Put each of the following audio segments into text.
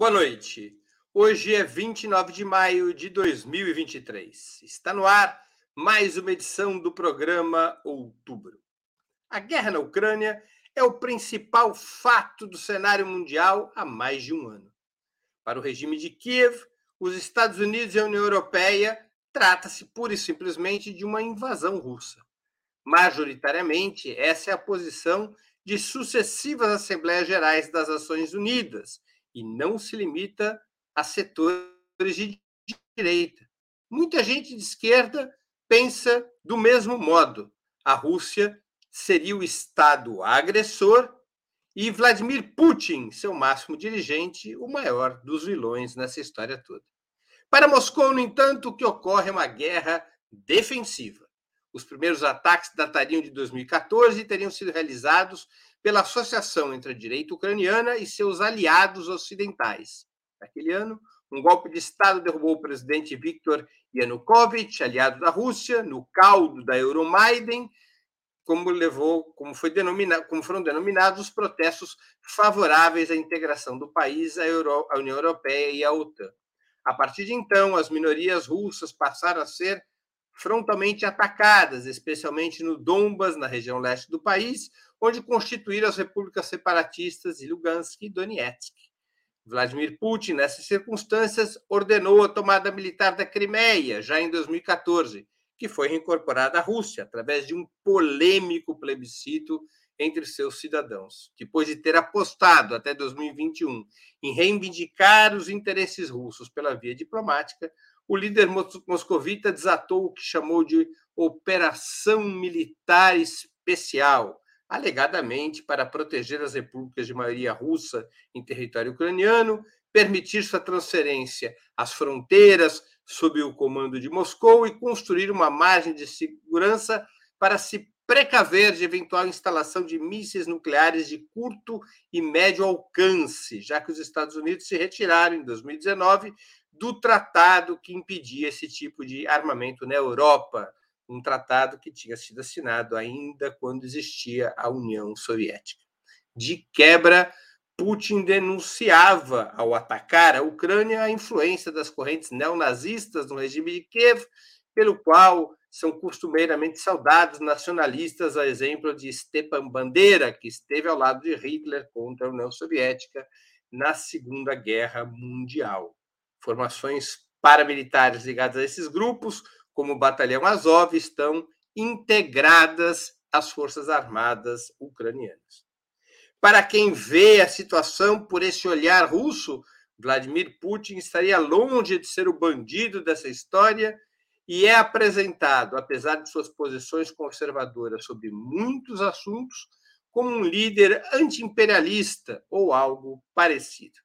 Boa noite. Hoje é 29 de maio de 2023. Está no ar mais uma edição do programa Outubro. A guerra na Ucrânia é o principal fato do cenário mundial há mais de um ano. Para o regime de Kiev, os Estados Unidos e a União Europeia trata-se pura e simplesmente de uma invasão russa. Majoritariamente, essa é a posição de sucessivas Assembleias Gerais das Nações Unidas e não se limita a setores de direita. Muita gente de esquerda pensa do mesmo modo. A Rússia seria o Estado agressor e Vladimir Putin, seu máximo dirigente, o maior dos vilões nessa história toda. Para Moscou, no entanto, o que ocorre é uma guerra defensiva. Os primeiros ataques datariam de 2014 e teriam sido realizados pela associação entre a direita ucraniana e seus aliados ocidentais. Naquele ano, um golpe de Estado derrubou o presidente Viktor Yanukovych, aliado da Rússia, no caldo da Euromaidan, como levou, como foi denominado, como foram denominados os protestos favoráveis à integração do país à, Euro, à União Europeia e à OTAN. A partir de então, as minorias russas passaram a ser frontalmente atacadas, especialmente no Donbas, na região leste do país, onde constituíram as repúblicas separatistas de Lugansk e Donetsk. Vladimir Putin, nessas circunstâncias, ordenou a tomada militar da Crimeia, já em 2014, que foi reincorporada à Rússia, através de um polêmico plebiscito entre seus cidadãos. Depois de ter apostado até 2021 em reivindicar os interesses russos pela via diplomática, o líder moscovita desatou o que chamou de Operação Militar Especial, alegadamente para proteger as repúblicas de maioria russa em território ucraniano, permitir sua transferência às fronteiras sob o comando de Moscou e construir uma margem de segurança para se precaver de eventual instalação de mísseis nucleares de curto e médio alcance, já que os Estados Unidos se retiraram em 2019 do tratado que impedia esse tipo de armamento na Europa, um tratado que tinha sido assinado ainda quando existia a União Soviética. De quebra, Putin denunciava, ao atacar a Ucrânia, a influência das correntes neonazistas no regime de Kiev, pelo qual são costumeiramente saudados nacionalistas, a exemplo de Stepan Bandera, que esteve ao lado de Hitler contra a União Soviética na Segunda Guerra Mundial formações paramilitares ligadas a esses grupos, como o Batalhão Azov, estão integradas às Forças Armadas ucranianas. Para quem vê a situação por esse olhar russo, Vladimir Putin estaria longe de ser o bandido dessa história e é apresentado, apesar de suas posições conservadoras sobre muitos assuntos, como um líder anti-imperialista ou algo parecido.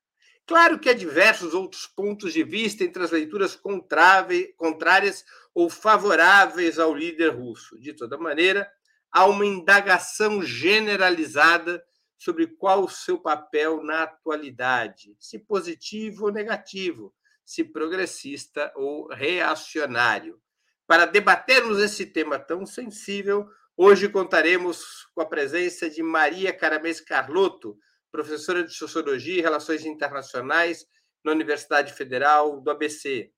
Claro que há diversos outros pontos de vista entre as leituras contrárias ou favoráveis ao líder russo. De toda maneira, há uma indagação generalizada sobre qual o seu papel na atualidade, se positivo ou negativo, se progressista ou reacionário. Para debatermos esse tema tão sensível, hoje contaremos com a presença de Maria Caramês Carlotto, professora de Sociologia e Relações Internacionais na Universidade Federal do ABC.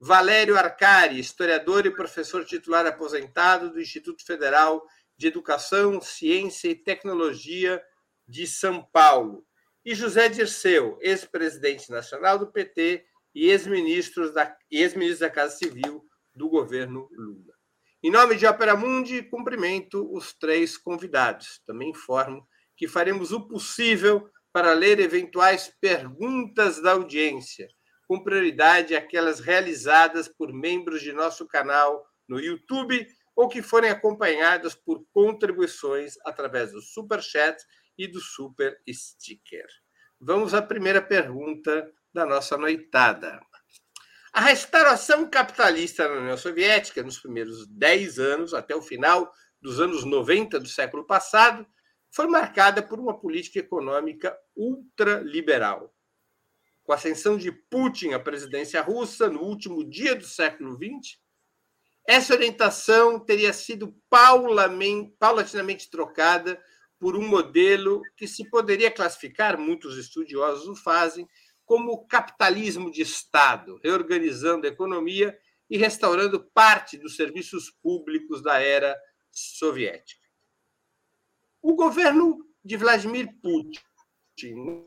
Valério Arcari, historiador e professor titular aposentado do Instituto Federal de Educação, Ciência e Tecnologia de São Paulo. E José Dirceu, ex-presidente nacional do PT e ex-ministro da, ex da Casa Civil do governo Lula. Em nome de Opera Mundi, cumprimento os três convidados. Também informo que faremos o possível para ler eventuais perguntas da audiência, com prioridade aquelas realizadas por membros de nosso canal no YouTube ou que forem acompanhadas por contribuições através do Super Chat e do Super Sticker. Vamos à primeira pergunta da nossa noitada. A restauração capitalista na União Soviética, nos primeiros 10 anos, até o final dos anos 90 do século passado, foi marcada por uma política econômica ultraliberal. Com a ascensão de Putin à presidência russa no último dia do século XX, essa orientação teria sido paulatinamente trocada por um modelo que se poderia classificar, muitos estudiosos o fazem, como capitalismo de Estado, reorganizando a economia e restaurando parte dos serviços públicos da era soviética. O governo de Vladimir Putin,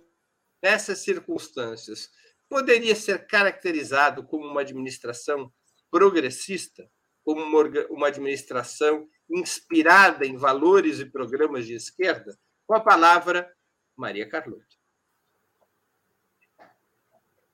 nessas circunstâncias, poderia ser caracterizado como uma administração progressista, como uma, administração inspirada em valores e programas de esquerda? Com a palavra, Maria Carlota.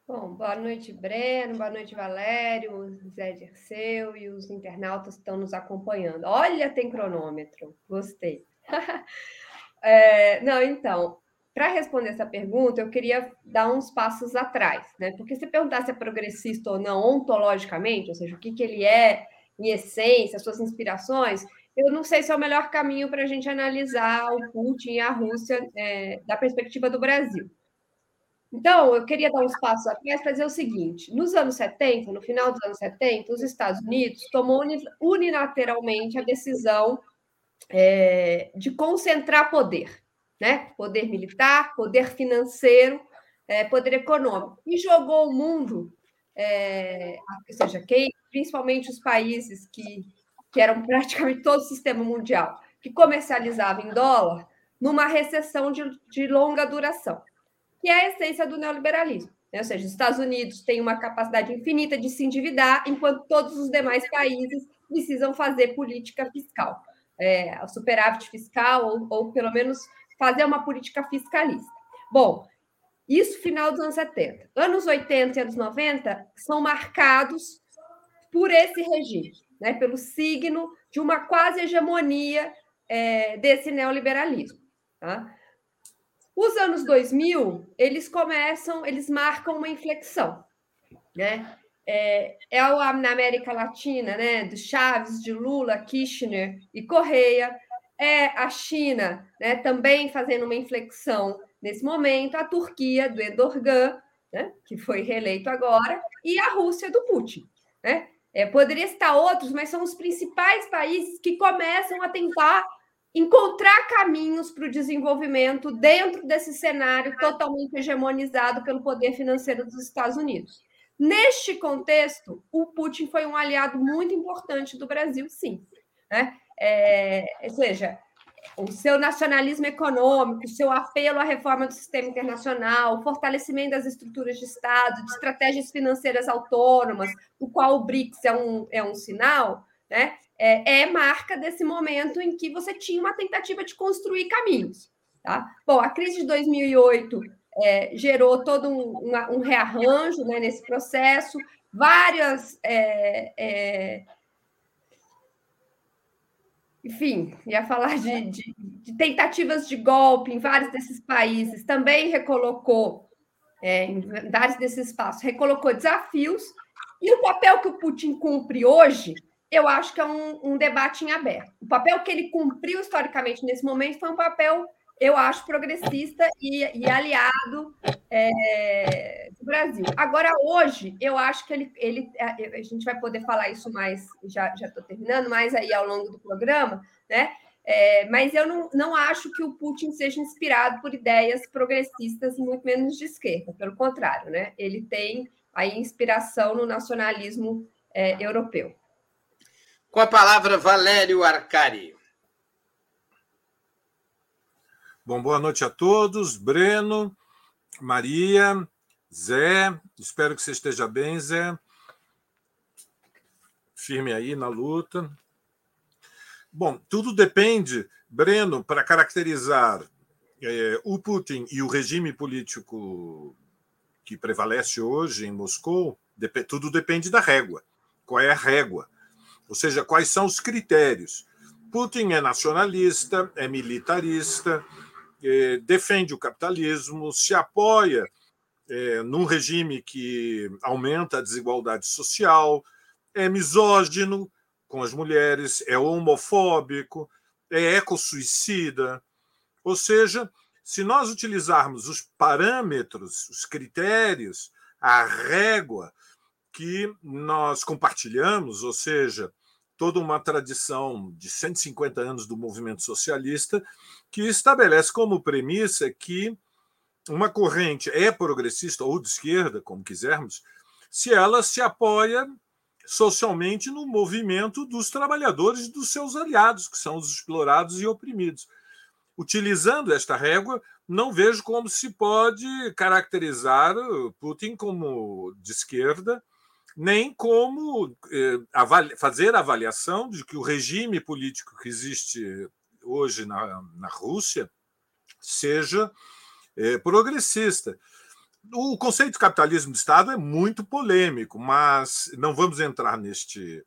Bom, boa noite, Breno, boa noite, Valério, Zé Dirceu e os internautas que estão nos acompanhando. Olha, tem cronômetro, gostei. é, não, então, para responder essa pergunta, eu queria dar uns passos atrás, né? Porque se perguntar se é progressista ou não ontologicamente, ou seja, o que, que ele é em essência, suas inspirações, eu não sei se é o melhor caminho para a gente analisar o Putin e a Rússia é, da perspectiva do Brasil. Então, eu queria dar uns passos atrás para dizer o seguinte: nos anos 70, no final dos anos 70, os Estados Unidos tomou unilateralmente a decisão é, de concentrar poder, né? Poder militar, poder financeiro, é, poder econômico, e jogou o mundo, é, ou seja, quem, principalmente os países que, que eram praticamente todo o sistema mundial, que comercializava em dólar, numa recessão de, de longa duração que é a essência do neoliberalismo. Né? Ou seja, os Estados Unidos têm uma capacidade infinita de se endividar, enquanto todos os demais países precisam fazer política fiscal, é, superávit fiscal, ou, ou pelo menos fazer uma política fiscalista. Bom, isso final dos anos 70. Anos 80 e anos 90 são marcados por esse regime, né, pelo signo de uma quase hegemonia é, desse neoliberalismo. Tá? Os anos 2000, eles começam, eles marcam uma inflexão, né? É, é na América Latina, né? De Chaves, de Lula, Kirchner e Correia. É a China, né? Também fazendo uma inflexão nesse momento. A Turquia, do Erdogan, né? Que foi reeleito agora. E a Rússia, do Putin, né? É, poderia citar outros, mas são os principais países que começam a tentar encontrar caminhos para o desenvolvimento dentro desse cenário totalmente hegemonizado pelo poder financeiro dos Estados Unidos. Neste contexto, o Putin foi um aliado muito importante do Brasil, sim. Né? É, ou seja, o seu nacionalismo econômico, o seu apelo à reforma do sistema internacional, o fortalecimento das estruturas de Estado, de estratégias financeiras autônomas, o qual o BRICS é um, é um sinal, né? é, é marca desse momento em que você tinha uma tentativa de construir caminhos. Tá? Bom, a crise de 2008 é, gerou todo um, um, rearranjo né, nesse processo, várias. É, é, enfim, ia falar de, de, de, tentativas de golpe em vários desses países, também recolocou, é, em vários desses espaços, recolocou desafios, e o papel que o Putin cumpre hoje eu acho que é um, um, debate em aberto. O papel que ele cumpriu historicamente nesse momento foi um papel, eu acho, progressista e, e aliado é, do Brasil. Agora, hoje, eu acho que ele, ele. A gente vai poder falar isso mais, já estou terminando, mais aí ao longo do programa, né? É, mas eu não, não acho que o Putin seja inspirado por ideias progressistas, muito menos de esquerda, pelo contrário, né? Ele tem aí inspiração no nacionalismo é, europeu. Com a palavra, Valério Arcari. Bom, boa noite a todos. Breno, Maria, Zé. Espero que você esteja bem, Zé. Firme aí na luta. Bom, tudo depende, Breno, para caracterizar é, o Putin e o regime político que prevalece hoje em Moscou, tudo depende da régua. Qual é a régua? Ou seja, quais são os critérios? Putin é nacionalista, é militarista, defende o capitalismo, se apoia é, num regime que aumenta a desigualdade social, é misógino com as mulheres, é homofóbico, é ecossuicida. Ou seja, se nós utilizarmos os parâmetros, os critérios, a régua que nós compartilhamos, ou seja, toda uma tradição de 150 anos do movimento socialista que estabelece como premissa que uma corrente é progressista ou de esquerda, como quisermos, se ela se apoia socialmente no movimento dos trabalhadores e dos seus aliados, que são os explorados e oprimidos. Utilizando esta régua, não vejo como se pode caracterizar Putin como de esquerda, nem como eh, fazer a avaliação de que o regime político que existe hoje na, na Rússia seja eh, progressista. O conceito de capitalismo de Estado é muito polêmico, mas não vamos entrar neste,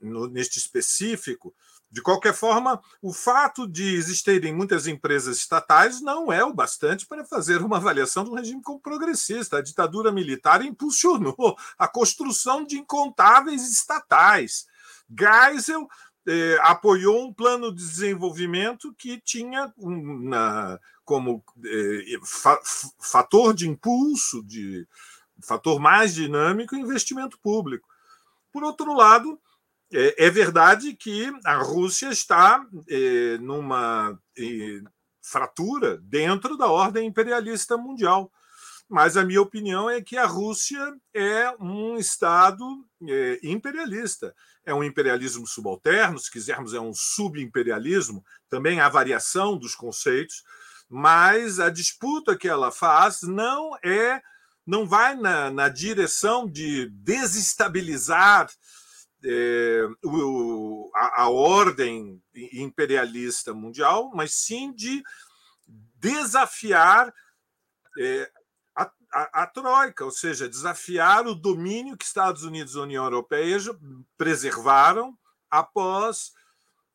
no, neste específico. De qualquer forma, o fato de existirem muitas empresas estatais não é o bastante para fazer uma avaliação do regime como progressista. A ditadura militar impulsionou a construção de incontáveis estatais. Geisel eh, apoiou um plano de desenvolvimento que tinha como eh, fa, fator de impulso, de fator mais dinâmico, investimento público. Por outro lado, é, é verdade que a Rússia está é, numa é, fratura dentro da ordem imperialista mundial. Mas a minha opinião é que a Rússia é um Estado é, imperialista. É um imperialismo subalterno, se quisermos, é um subimperialismo, também há variação dos conceitos, mas a disputa que ela faz não é, não vai na, na direção de desestabilizar é, o, a, a, ordem imperialista mundial, mas sim de desafiar é, a, a, troika, ou seja, desafiar o domínio que Estados Unidos e União Europeia preservaram após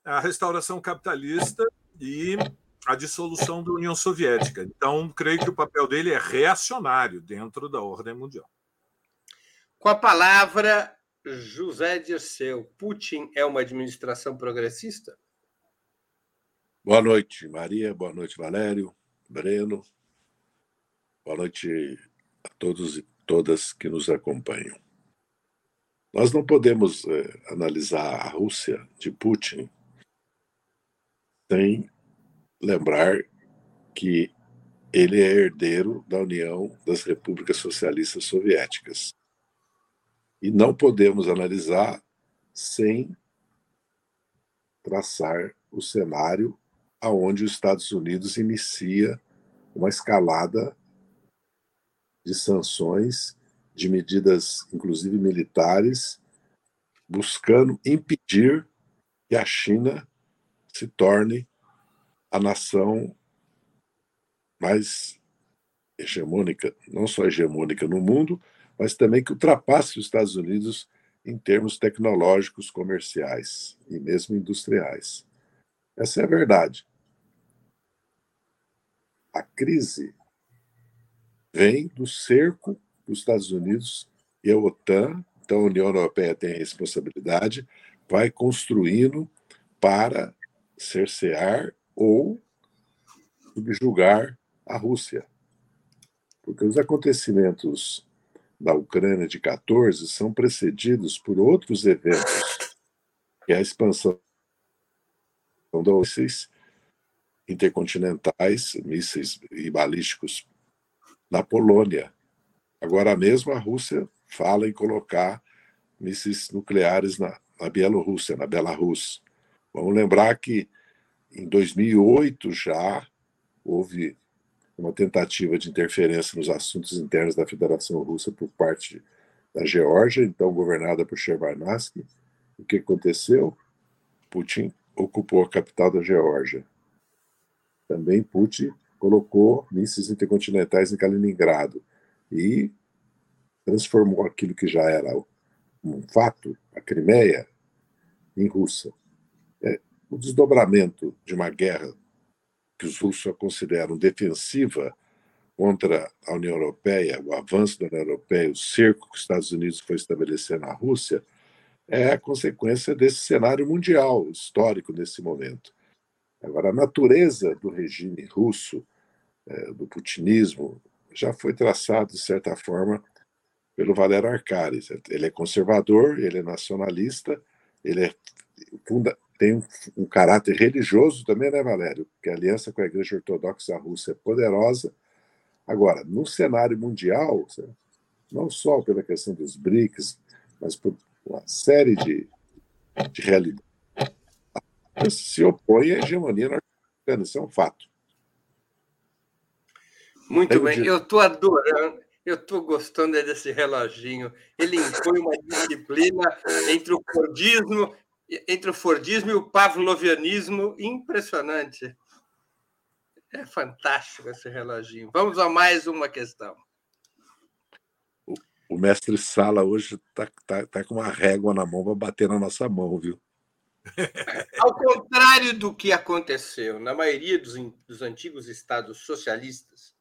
a restauração capitalista e a dissolução da União Soviética. Então, creio que o papel dele é reacionário dentro da ordem mundial. Com a palavra, José Dirceu, Putin é uma administração progressista? Boa noite, Maria. Boa noite, Valério, Breno. Boa noite todos e todas que nos acompanham. Nós não podemos é, analisar a Rússia de Putin sem lembrar que ele é herdeiro da União das Repúblicas Socialistas Soviéticas. E não podemos analisar sem traçar o cenário aonde os Estados Unidos inicia uma escalada de sanções, de medidas, inclusive militares, buscando impedir que a China se torne a nação mais hegemônica, não só hegemônica no mundo, mas também que ultrapasse os Estados Unidos em termos tecnológicos, comerciais e mesmo industriais. Essa é a verdade. A crise vem do cerco dos Estados Unidos e a OTAN, então a União Europeia tem a responsabilidade, vai construindo para cercear ou subjugar a Rússia. Porque os acontecimentos da Ucrânia de 14 são precedidos por outros eventos, que é a expansão dos mísseis intercontinentais, mísseis e balísticos na Polônia. Agora mesmo a Rússia fala em colocar mísseis nucleares na, na Bielorrússia, na Belarus. Vamos lembrar que em 2008 já houve uma tentativa de interferência nos assuntos internos da Federação Russa por parte da Geórgia, então governada por Shevardnadze. O que aconteceu? Putin ocupou a capital da Geórgia. Também Putin colocou mísseis intercontinentais em Kaliningrado e transformou aquilo que já era um fato, a Crimeia, em russa. É, o desdobramento de uma guerra que os russos consideram defensiva contra a União Europeia, o avanço da União Europeia, o cerco que os Estados Unidos foi estabelecer na Rússia, é a consequência desse cenário mundial histórico nesse momento. Agora, a natureza do regime russo, é, do putinismo, já foi traçado, de certa forma, pelo Valério Arcares. Ele é conservador, ele é nacionalista, ele é funda, tem um, caráter religioso também, né, Valério? Porque a aliança com a Igreja Ortodoxa Russa é poderosa. Agora, no cenário mundial, não só pela questão dos BRICS, mas por uma série de, de realidades, se opõe à hegemonia norte-americana. Isso é um fato. Muito bem, eu estou adorando, eu estou gostando desse reloginho. Ele impõe uma disciplina entre o Fordismo, entre o Fordismo e o Pavlovianismo impressionante. É fantástico esse reloginho. Vamos a mais uma questão. O mestre Sala hoje está tá, tá com uma régua na mão para bater na nossa mão, viu? Ao contrário do que aconteceu na maioria dos, dos antigos estados socialistas,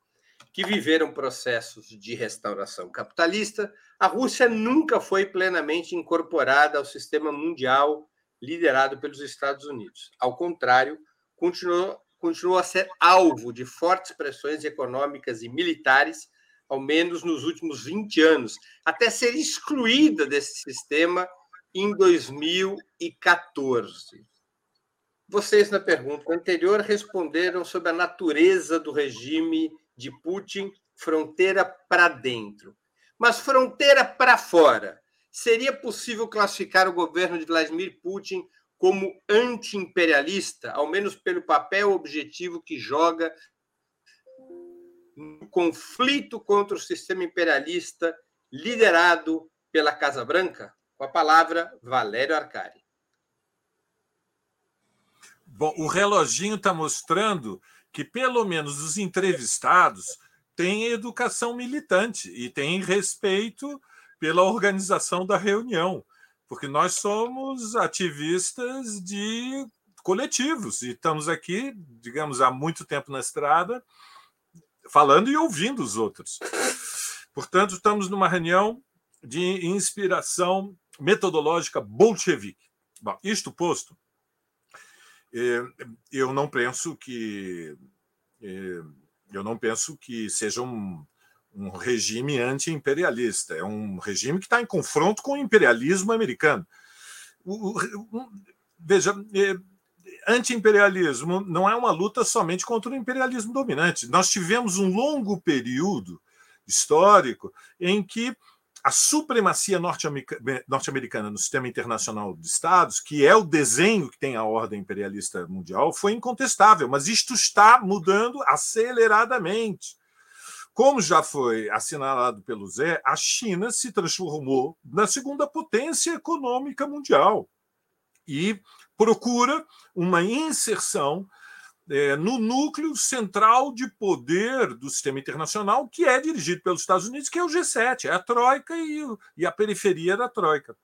que viveram processos de restauração capitalista, a Rússia nunca foi plenamente incorporada ao sistema mundial liderado pelos Estados Unidos. Ao contrário, continuou continuou a ser alvo de fortes pressões econômicas e militares, ao menos nos últimos 20 anos, até ser excluída desse sistema em 2014. Vocês, na pergunta anterior, responderam sobre a natureza do regime de Putin, fronteira para dentro. Mas fronteira para fora. Seria possível classificar o governo de Vladimir Putin como anti-imperialista, ao menos pelo papel objetivo que joga no conflito contra o sistema imperialista liderado pela Casa Branca? Com a palavra, Valério Arcari. Bom, o reloginho está mostrando que, pelo menos, os entrevistados têm educação militante e têm respeito pela organização da reunião porque nós somos ativistas de coletivos e estamos aqui, digamos, há muito tempo na estrada, falando e ouvindo os outros. Portanto, estamos numa reunião de inspiração metodológica bolchevique. Bom, isto posto, eu não penso que eh, eu não penso que seja um, um regime anti-imperialista, é um regime que está em confronto com o imperialismo americano. O, veja, é, anti-imperialismo não é uma luta somente contra o imperialismo dominante. Nós tivemos um longo período histórico em que a supremacia norte-americana no sistema internacional de Estados, que é o desenho que tem a ordem imperialista mundial, foi incontestável, mas isto está mudando aceleradamente. Como já foi assinalado pelo Zé, a China se transformou na segunda potência econômica mundial e procura uma inserção é, no núcleo central de poder do sistema internacional, que é dirigido pelos Estados Unidos, que é o G7, é a Troika e, e a periferia da Troika.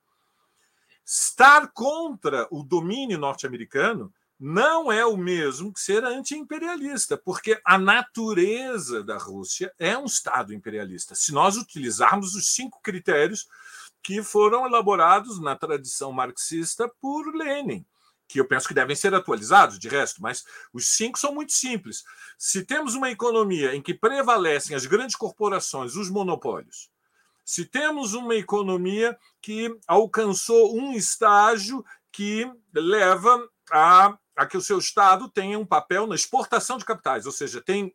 Estar contra o domínio norte-americano não é o mesmo que ser anti-imperialista, porque a natureza da Rússia é um Estado imperialista. Se nós utilizarmos os cinco critérios que foram elaborados na tradição marxista por Lenin, que eu penso que devem ser atualizados, de resto, mas os cinco são muito simples. Se temos uma economia em que prevalecem as grandes corporações, os monopólios, se temos uma economia que alcançou um estágio que leva a a que o seu Estado tenha um papel na exportação de capitais, ou seja, tem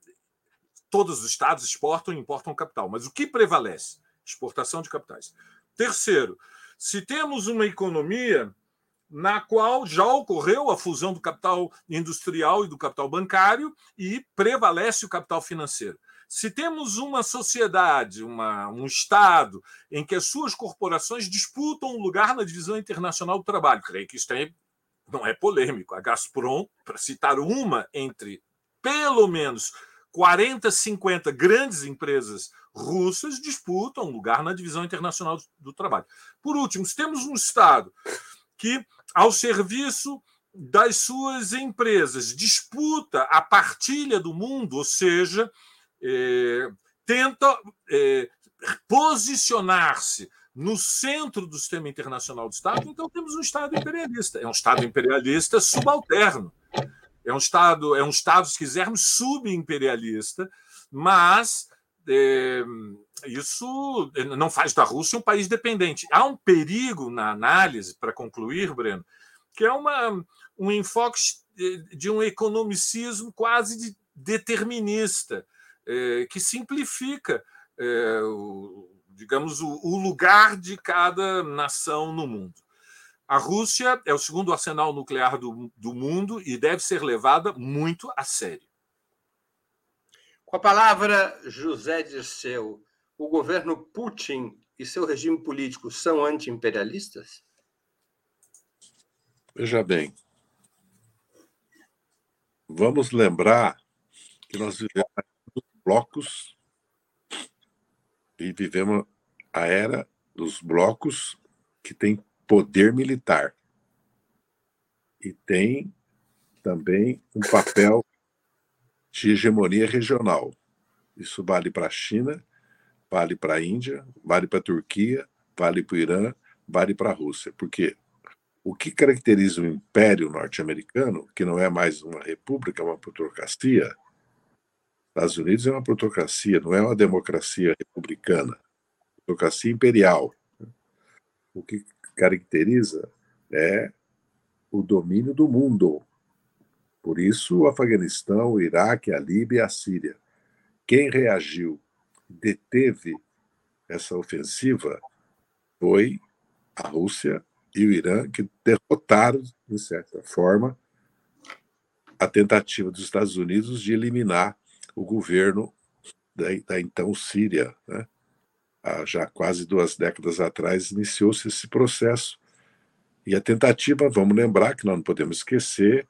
todos os Estados exportam e importam capital, mas o que prevalece? Exportação de capitais. Terceiro, se temos uma economia na qual já ocorreu a fusão do capital industrial e do capital bancário e prevalece o capital financeiro. Se temos uma sociedade, uma, um Estado, em que as suas corporações disputam um lugar na divisão internacional do trabalho, creio que isso tem não é polêmico. A Gazprom, para citar uma entre pelo menos 40, 50 grandes empresas russas, disputam um lugar na divisão internacional do trabalho. Por último, temos um Estado que, ao serviço das suas empresas, disputa a partilha do mundo, ou seja, é, tenta é, posicionar-se no centro do sistema internacional do Estado, então temos um Estado imperialista. É um Estado imperialista subalterno. É um Estado, é um Estado, se quisermos, subimperialista, mas isso não faz da Rússia um país dependente. Há um perigo na análise, para concluir, Breno, que é uma, um enfoque de um economicismo quase determinista é, que simplifica, é, digamos, o lugar de cada nação no mundo. A Rússia é o segundo arsenal nuclear do, do mundo e deve ser levada muito a sério. Com a palavra, José Dirceu, o governo Putin e seu regime político são anti-imperialistas? Veja bem, vamos lembrar que nós vivemos blocos e vivemos a era dos blocos que tem poder militar e tem também um papel de hegemonia regional. Isso vale para a China, vale para a Índia, vale para a Turquia, vale para o Irã, vale para a Rússia. Porque o que caracteriza o Império Norte-Americano, que não é mais uma república, é uma plutocracia, Estados Unidos é uma plutocracia, não é uma democracia republicana, plutocracia imperial. O que caracteriza é o domínio do mundo. Por isso, o Afeganistão, o Iraque, a Líbia e a Síria. Quem reagiu, deteve essa ofensiva foi a Rússia e o Irã, que derrotaram, de certa forma, a tentativa dos Estados Unidos de eliminar o governo da, da então Síria. Né? Há já quase duas décadas atrás iniciou-se esse processo. E a tentativa, vamos lembrar que nós não podemos esquecer,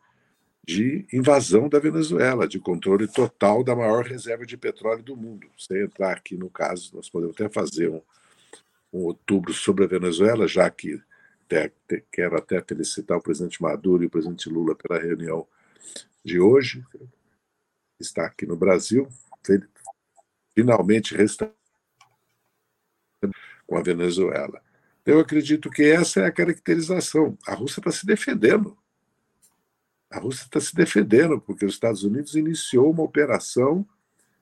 de invasão da Venezuela, de controle total da maior reserva de petróleo do mundo. Sem entrar aqui no caso, nós podemos até fazer um, um outubro sobre a Venezuela, já que até, quero até felicitar o presidente Maduro e o presidente Lula pela reunião de hoje, está aqui no Brasil, finalmente restaurando com a Venezuela. Eu acredito que essa é a caracterização. A Rússia está se defendendo. A Rússia está se defendendo, porque os Estados Unidos iniciou uma operação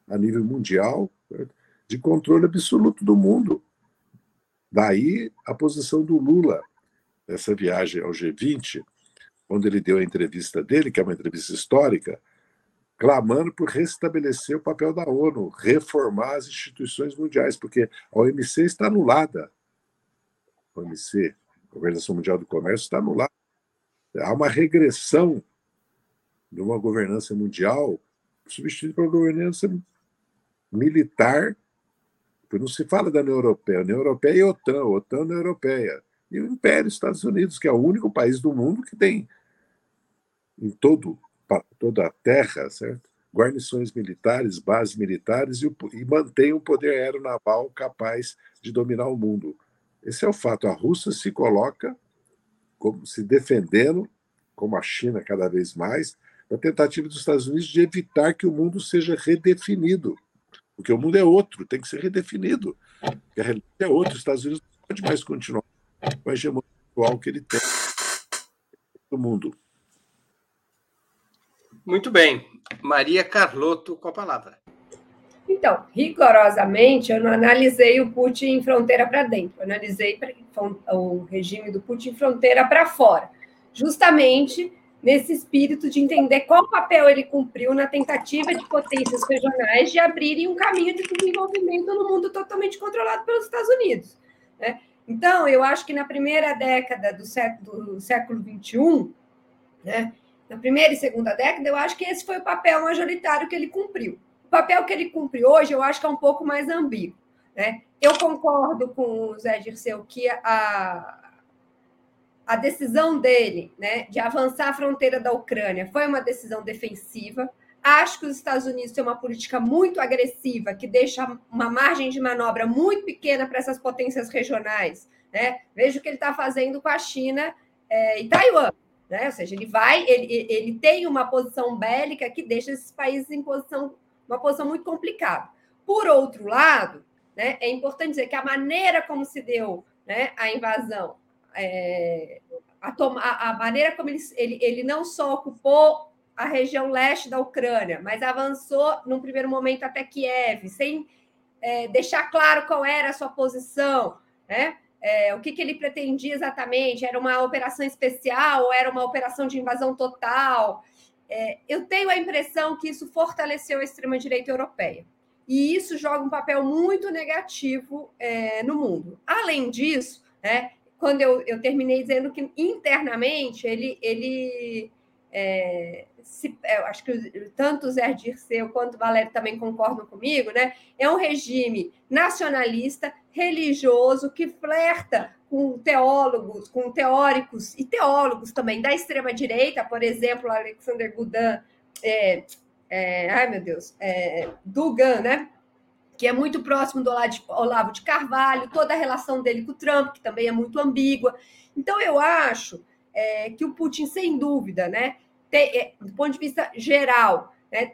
a nível mundial de controle absoluto do mundo. Daí a posição do Lula nessa viagem ao G20, onde ele deu a entrevista dele, que é uma entrevista histórica, clamando por restabelecer o papel da ONU, reformar as instituições mundiais, porque a OMC está anulada. A OMC, a Organização Mundial do Comércio, está anulada. Há uma regressão de uma governança mundial substituída por uma governança militar. Não se fala da União Europeia. A União Europeia e a OTAN, OTAN é União Europeia e o Império Estados Unidos, que é o único país do mundo que tem em todo, toda a terra, certo? guarnições militares, bases militares e, e mantém um poder aeronaval capaz de dominar o mundo. Esse é o fato. A Rússia se coloca como se defendendo, como a China cada vez mais, na tentativa dos Estados Unidos de evitar que o mundo seja redefinido. Porque o mundo é outro, tem que ser redefinido. Porque a realidade é outra. Os Estados Unidos não pode mais continuar com a hegemonia atual que ele tem no mundo. Muito bem. Maria Carlotto com a palavra. Então, rigorosamente, eu não analisei o Putin fronteira para dentro, eu analisei o regime do Putin fronteira para fora, justamente nesse espírito de entender qual papel ele cumpriu na tentativa de potências regionais de abrirem um caminho de desenvolvimento no mundo totalmente controlado pelos Estados Unidos. Né? Então, eu acho que na primeira década do século, do século XXI, né, na primeira e segunda década, eu acho que esse foi o papel majoritário que ele cumpriu. O papel que ele cumpre hoje, eu acho que é um pouco mais ambíguo. Né? Eu concordo com o Zé Dirceu que a, a decisão dele né, de avançar a fronteira da Ucrânia foi uma decisão defensiva, Acho que os Estados Unidos têm uma política muito agressiva, que deixa uma margem de manobra muito pequena para essas potências regionais. Né? Veja o que ele está fazendo com a China é, e Taiwan. Né? Ou seja, ele vai, ele, ele tem uma posição bélica que deixa esses países em posição, uma posição muito complicada. Por outro lado, né, é importante dizer que a maneira como se deu né, a invasão, é, a, a, maneira como ele, ele, ele não só ocupou a região leste da Ucrânia, mas avançou num primeiro momento até Kiev, sem é, deixar claro qual era a sua posição, né? É, o que, que ele pretendia exatamente? Era uma operação especial ou era uma operação de invasão total? É, eu tenho a impressão que isso fortaleceu a extrema-direita europeia. e isso joga um papel muito negativo é, no mundo. Além disso, né, quando eu, eu terminei dizendo que internamente ele, ele é, se, é, acho que tanto o Zé Dirceu quanto o Valério também concordam comigo, né? É um regime nacionalista, religioso, que flerta com teólogos, com teóricos e teólogos também da extrema-direita, por exemplo, Alexander Gudan, é, é, ai meu Deus, é, Dugan, né? Que é muito próximo do Olavo de Carvalho, toda a relação dele com o Trump, que também é muito ambígua. Então, eu acho é, que o Putin, sem dúvida, né, tem, é, do ponto de vista geral, né,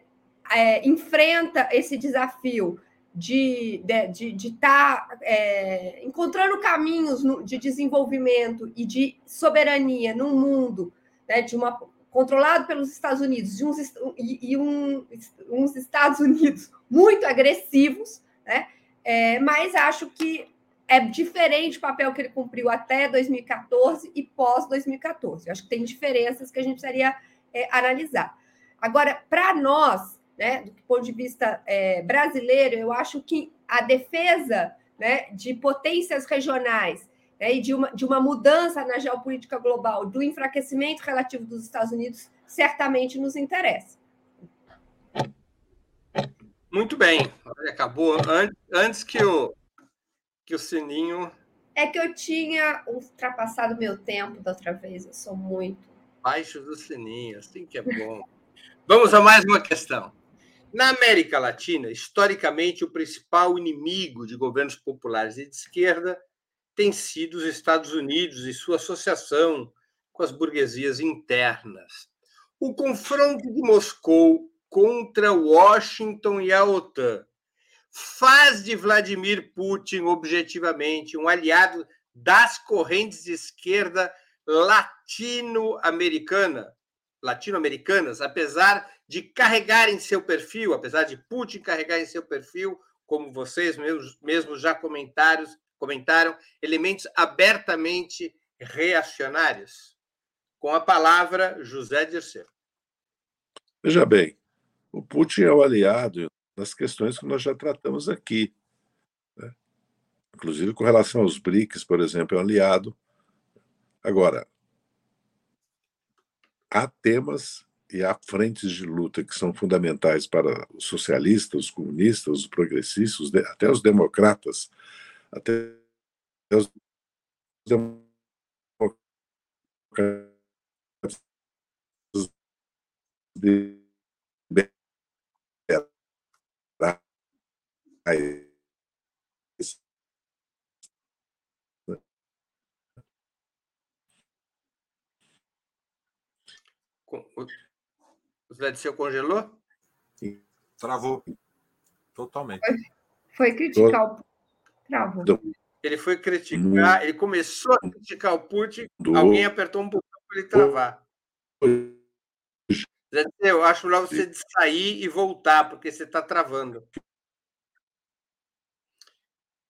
é, enfrenta esse desafio de estar de, de, de tá, é, encontrando caminhos no, de desenvolvimento e de soberania num mundo né, de uma, controlado pelos Estados Unidos uns, e, e um, uns Estados Unidos muito agressivos, né? É, mas acho que é diferente o papel que ele cumpriu até 2014 e pós 2014. acho que tem diferenças que a gente precisaria é, analisar. Agora, para nós, né, do ponto de vista é, brasileiro, eu acho que a defesa né, de potências regionais né, e de uma, de uma mudança na geopolítica global, do enfraquecimento relativo dos Estados Unidos, certamente nos interessa. Muito bem. Acabou antes, que, o, que o sininho. É que eu tinha ultrapassado meu tempo da outra vez, eu sou muito. Baixo do sininho, assim que é bom. Vamos a mais uma questão. Na América Latina, historicamente, o principal inimigo de governos populares e de esquerda tem sido os Estados Unidos e sua associação com as burguesias internas. O confronto de Moscou contra Washington e a OTAN faz de Vladimir Putin objetivamente um aliado das correntes de esquerda latino-americana, latino-americanas, apesar de carregar em seu perfil, apesar de Putin carregar em seu perfil, como vocês mesmos, mesmos já comentaram, comentaram, elementos abertamente reacionários? Com a palavra, José Dirceu. Veja bem, o Putin é o aliado nas questões que nós já tratamos aqui. Né? Inclusive com relação aos BRICS, por exemplo, é um aliado. Agora, há temas e há frentes de luta que são fundamentais para os socialistas, os comunistas, os progressistas, até os democratas, até os democratas O Zé Disseu congelou? Travou. Totalmente. Foi, foi criticar o Travou. Ele foi criticar, ele começou a criticar o Putin, alguém apertou um botão para ele travar. Zé eu acho melhor você sair e voltar, porque você está travando.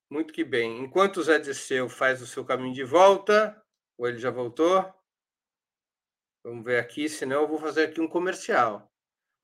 Muito que bem. Enquanto o Zé Disseu faz o seu caminho de volta, ou ele já voltou? Vamos ver aqui, senão eu vou fazer aqui um comercial.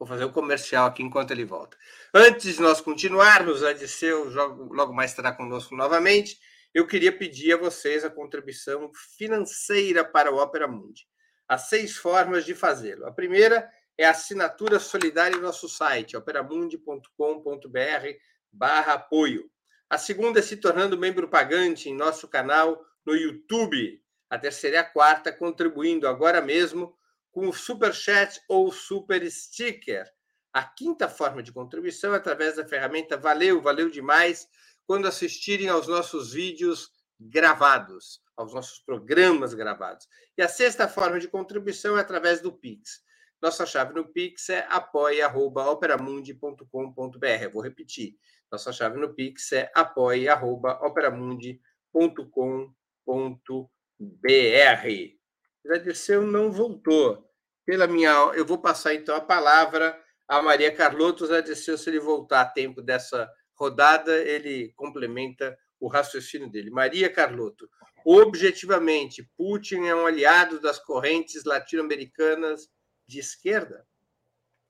Vou fazer o um comercial aqui enquanto ele volta. Antes de nós continuarmos, a Disseu logo mais estará conosco novamente. Eu queria pedir a vocês a contribuição financeira para o Opera Mundi. Há seis formas de fazê-lo. A primeira é a assinatura solidária em nosso site, operamundi.com.br barra apoio. A segunda é se tornando membro pagante em nosso canal no YouTube a terceira e a quarta, contribuindo agora mesmo com o Super Chat ou Super Sticker. A quinta forma de contribuição é através da ferramenta Valeu, valeu demais, quando assistirem aos nossos vídeos gravados, aos nossos programas gravados. E a sexta forma de contribuição é através do Pix. Nossa chave no Pix é apoia.operamundi.com.br. vou repetir. Nossa chave no Pix é apoia.operamundi.com.br. Dirceu não voltou. Pela minha, eu vou passar então a palavra a Maria Carlotto. Já Dirceu, se ele voltar a tempo dessa rodada, ele complementa o raciocínio dele. Maria Carlotto, objetivamente, Putin é um aliado das correntes latino-americanas de esquerda?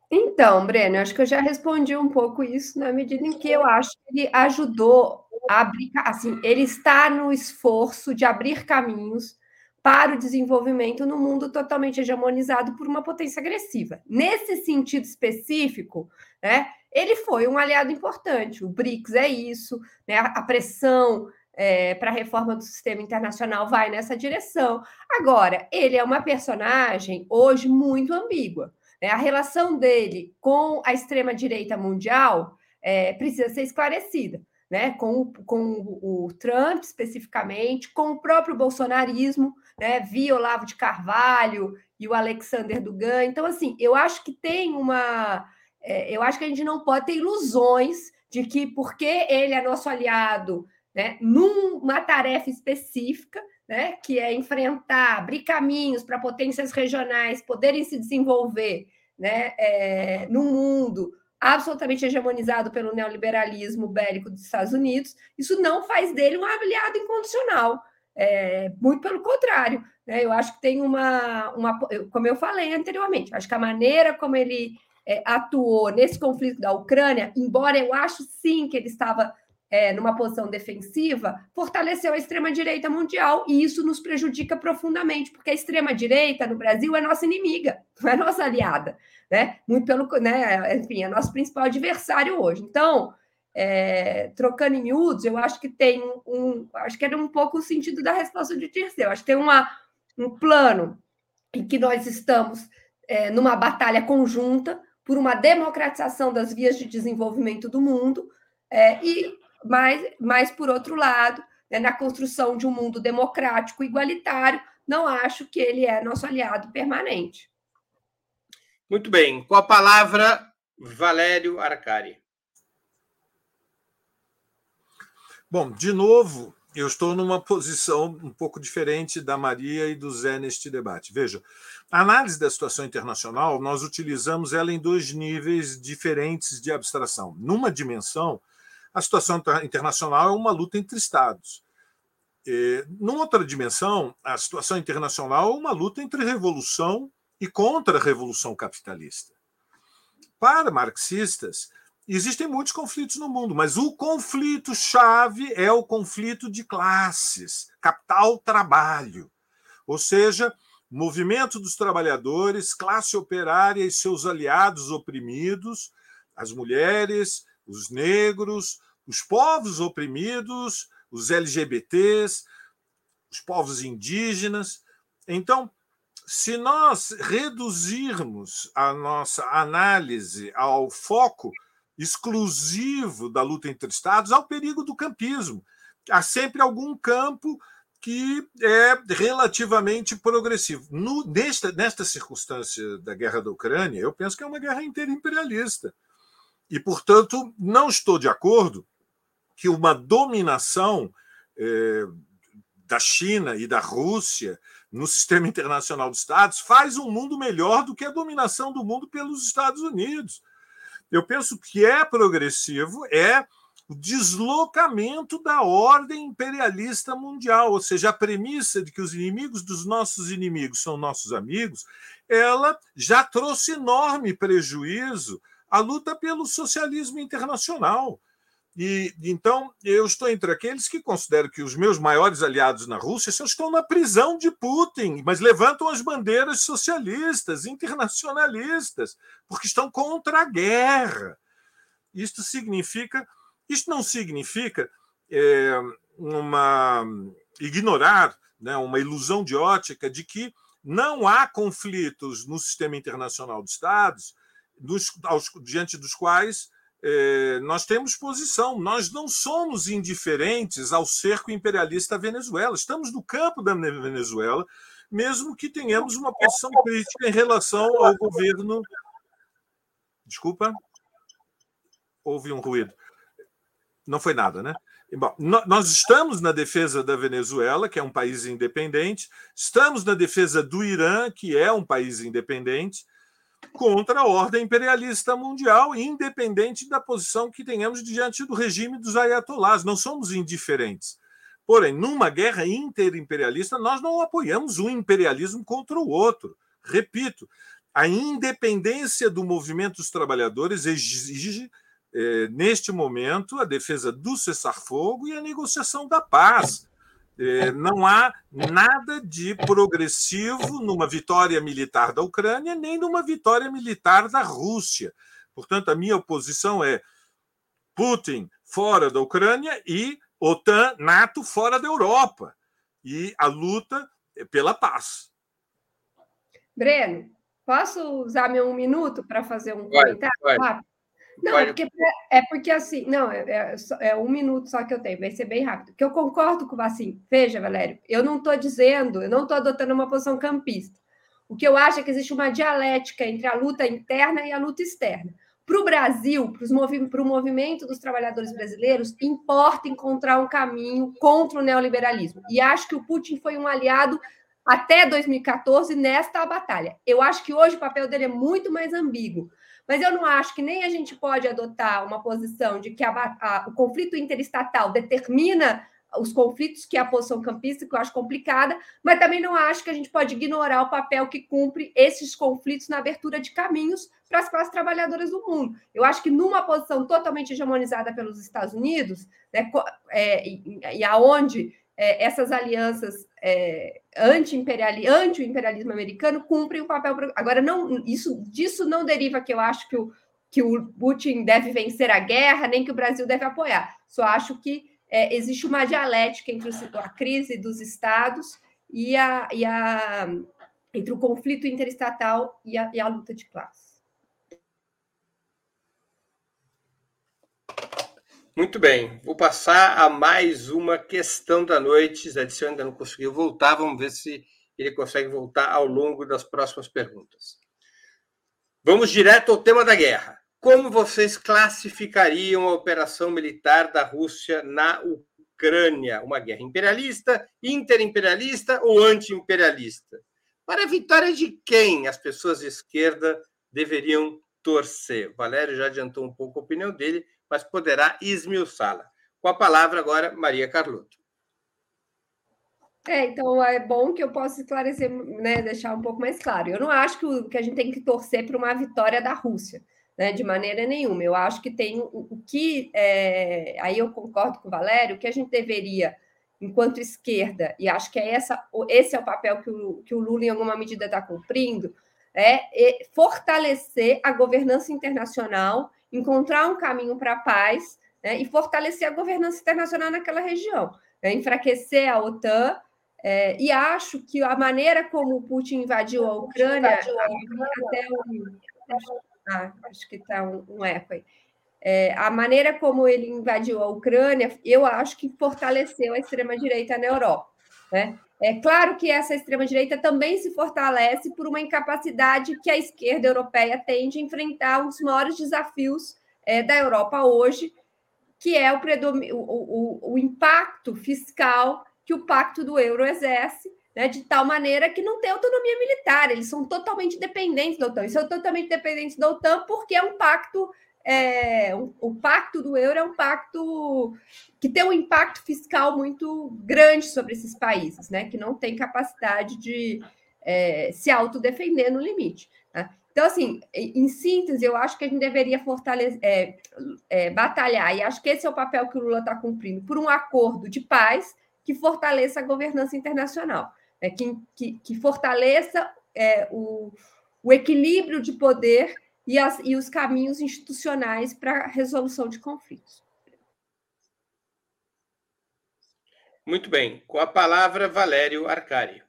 Então, Breno, acho que eu já respondi um pouco isso na medida em que eu acho que ele ajudou a abrir, assim, ele está no esforço de abrir caminhos para o desenvolvimento no mundo totalmente hegemonizado por uma potência agressiva. Nesse sentido específico, né, ele foi um aliado importante. O BRICS é isso, né, a pressão é, para a reforma do sistema internacional vai nessa direção. Agora, ele é uma personagem hoje muito ambígua. Né? A relação dele com a extrema-direita mundial é, precisa ser esclarecida. Né, com, com o Trump especificamente, com o próprio bolsonarismo, né, via Olavo de Carvalho e o Alexander Dugan. Então, assim, eu acho que tem uma. É, eu acho que a gente não pode ter ilusões de que, porque ele é nosso aliado né, numa tarefa específica, né, que é enfrentar, abrir caminhos para potências regionais poderem se desenvolver né, é, no mundo absolutamente hegemonizado pelo neoliberalismo bélico dos Estados Unidos, isso não faz dele um aliado incondicional. É, muito pelo contrário, né? eu acho que tem uma, uma, como eu falei anteriormente, acho que a maneira como ele é, atuou nesse conflito da Ucrânia, embora eu acho sim que ele estava é, numa posição defensiva, fortaleceu a extrema-direita mundial, e isso nos prejudica profundamente, porque a extrema-direita no Brasil é nossa inimiga, não é nossa aliada, né? Muito pelo, né? Enfim, é nosso principal adversário hoje. Então, é, trocando em miúdos, eu acho que tem um, acho que era um pouco o sentido da resposta de Dirceu. Acho que tem uma, um plano em que nós estamos é, numa batalha conjunta por uma democratização das vias de desenvolvimento do mundo, é, e mas, mas por outro lado, né, na construção de um mundo democrático igualitário, não acho que ele é nosso aliado permanente. Muito bem. Com a palavra, Valério Arcari. Bom, de novo, eu estou numa posição um pouco diferente da Maria e do Zé neste debate. Veja, a análise da situação internacional, nós utilizamos ela em dois níveis diferentes de abstração. Numa dimensão, a situação internacional é uma luta entre Estados. E, numa outra dimensão, a situação internacional é uma luta entre revolução e contra a revolução capitalista. Para marxistas, existem muitos conflitos no mundo, mas o conflito-chave é o conflito de classes, capital-trabalho. Ou seja, movimento dos trabalhadores, classe operária e seus aliados oprimidos, as mulheres, os negros, os povos oprimidos, os LGBTs, os povos indígenas. Então, se nós reduzirmos a nossa análise ao foco exclusivo da luta entre Estados, ao perigo do campismo. Há sempre algum campo que é relativamente progressivo. No, nesta, nesta circunstância da guerra da Ucrânia, eu penso que é uma guerra interimperialista. E, portanto, não estou de acordo que uma dominação eh, da China e da Rússia no sistema internacional dos Estados faz um mundo melhor do que a dominação do mundo pelos Estados Unidos. Eu penso que é progressivo, é o deslocamento da ordem imperialista mundial, ou seja, a premissa de que os inimigos dos nossos inimigos são nossos amigos, ela já trouxe enorme prejuízo a luta pelo socialismo internacional. E então eu estou entre aqueles que considero que os meus maiores aliados na Rússia estão na prisão de Putin, mas levantam as bandeiras socialistas, internacionalistas, porque estão contra a guerra. Isto significa, isto não significa é, uma ignorar, né, uma ilusão de ótica de que não há conflitos no sistema internacional de Estados dos, aos, diante dos quais eh, nós temos posição. Nós não somos indiferentes ao cerco imperialista da Venezuela. Estamos no campo da Venezuela, mesmo que tenhamos uma posição crítica em relação ao governo. Desculpa, houve um ruído. Não foi nada, né? Bom, nós estamos na defesa da Venezuela, que é um país independente, estamos na defesa do Irã, que é um país independente, contra a ordem imperialista mundial, independente da posição que tenhamos diante do regime dos ayatolás. Não somos indiferentes. Porém, numa guerra interimperialista, nós não apoiamos um imperialismo contra o outro. Repito, a independência do movimento dos trabalhadores exige, eh, neste momento, a defesa do cessar-fogo e a negociação da paz. Eh, não há nada de progressivo numa vitória militar da Ucrânia, nem numa vitória militar da Rússia. Portanto, a minha oposição é Putin fora da Ucrânia e OTAN, NATO fora da Europa. E a luta é pela paz. Breno, posso usar meu um minuto para fazer um pode, comentário? Pode. Não, é porque, é porque assim, não, é, é, é, um minuto só que eu tenho, vai ser bem rápido. Que eu concordo com o assim, veja, Valério, eu não estou dizendo, eu não estou adotando uma posição campista. O que eu acho é que existe uma dialética entre a luta interna e a luta externa. Para o Brasil, para o movimento dos trabalhadores brasileiros, importa encontrar um caminho contra o neoliberalismo. E acho que o Putin foi um aliado até 2014 nesta batalha. Eu acho que hoje o papel dele é muito mais ambíguo. Mas eu não acho que nem a gente pode adotar uma posição de que a, a, o conflito interestatal determina os conflitos que é a posição campista, que eu acho complicada, mas também não acho que a gente pode ignorar o papel que cumpre esses conflitos na abertura de caminhos para as classes trabalhadoras do mundo. Eu acho que numa posição totalmente hegemonizada pelos Estados Unidos, né, é, e, e aonde é, essas alianças é, anti-imperialismo anti -imperialismo americano cumprem o papel. Agora, não, isso, disso não deriva que eu acho que o, que o Putin deve vencer a guerra, nem que o Brasil deve apoiar. Só acho que é, existe uma dialética entre a crise dos estados e a, e a entre o conflito interestatal e a, e a luta de classe. Muito bem, vou passar a mais uma questão da noite. Zé ainda não conseguiu voltar, vamos ver se ele consegue voltar ao longo das próximas perguntas. Vamos direto ao tema da guerra. Como vocês classificariam a operação militar da Rússia na Ucrânia? Uma guerra imperialista, interimperialista ou anti-imperialista? Para a vitória de quem as pessoas de esquerda deveriam torcer? Valério já adiantou um pouco a opinião dele, mas poderá esmiuçá-la. Com a palavra agora, Maria Carlotto. É, então é bom que eu possa esclarecer, né, deixar um pouco mais claro. Eu não acho que, o, que a gente tem que torcer para uma vitória da Rússia, né, de maneira nenhuma. Eu acho que tem o, o que, é, aí eu concordo com o Valério, que a gente deveria, enquanto esquerda, e acho que é essa, esse é o papel que o, que o Lula, em alguma medida, está cumprindo, é, é fortalecer a governança internacional encontrar um caminho para a paz né, e fortalecer a governança internacional naquela região, né, enfraquecer a OTAN. É, e acho que a maneira como o Putin invadiu a Ucrânia, invadiu a Ucrânia até um, ah, acho que está um, um, eco aí. É, a maneira como ele invadiu a Ucrânia, eu acho que fortaleceu a extrema-direita na Europa. Né? É claro que essa extrema-direita também se fortalece por uma incapacidade que a esquerda europeia tem de enfrentar um dos maiores desafios é, da Europa hoje, que é o, o, o, o, impacto fiscal que o pacto do euro exerce, né, de tal maneira que não tem autonomia militar, eles são totalmente dependentes da OTAN. Eles são totalmente dependentes da OTAN porque é um pacto é, o, o, pacto do euro é um pacto que tem um impacto fiscal muito grande sobre esses países, né? Que não tem capacidade de é, se autodefender no limite. Né? Então, assim, em síntese, eu acho que a gente deveria fortalecer, é, é, batalhar, e acho que esse é o papel que o Lula está cumprindo, por um acordo de paz que fortaleça a governança internacional, né? que, que, que fortaleça é, o, o equilíbrio de poder e, as, e os caminhos institucionais para a resolução de conflitos. Muito bem. Com a palavra, Valério Arcari.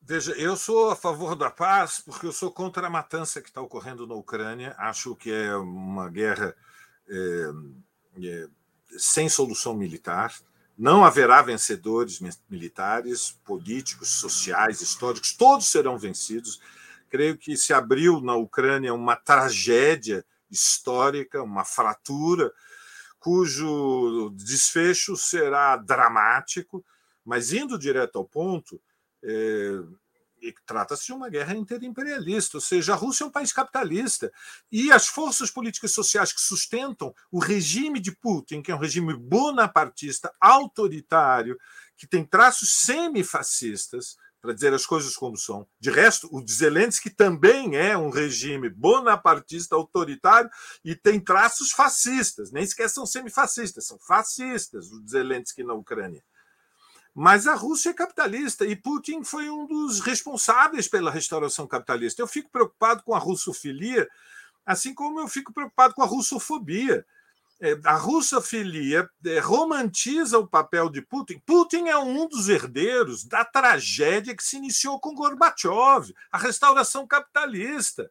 Veja, eu sou a favor da paz porque eu sou contra a matança que está ocorrendo na Ucrânia. Acho que é uma guerra é, é, sem solução militar. Não haverá vencedores militares, políticos, sociais, históricos, todos serão vencidos. Creio que se abriu na Ucrânia uma tragédia histórica, uma fratura, cujo desfecho será dramático, mas indo direto ao ponto, é, trata-se de uma guerra interimperialista, ou seja, a Rússia é um país capitalista e as forças políticas e sociais que sustentam o regime de Putin, que é um regime bonapartista, autoritário, que tem traços semifascistas, para dizer as coisas como são. De resto, o Zelensky também é um regime bonapartista autoritário e tem traços fascistas, nem são semifascistas, são fascistas o Zelensky na Ucrânia. Mas a Rússia é capitalista e Putin foi um dos responsáveis pela restauração capitalista. Eu fico preocupado com a russofilia, assim como eu fico preocupado com a russofobia. É, a russofilia é, romantiza o papel de Putin. Putin é um dos herdeiros da tragédia que se iniciou com Gorbachev, a restauração capitalista,